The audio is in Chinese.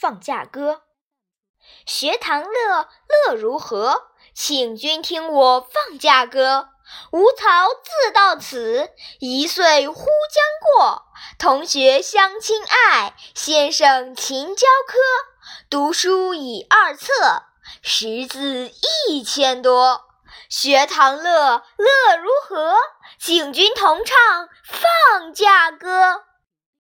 放假歌。学堂乐乐如何？请君听我放假歌。吾曹自到此一岁忽将过。同学相亲爱先生勤教科。读书已二册识字一千多。学堂乐乐如何？请君同唱放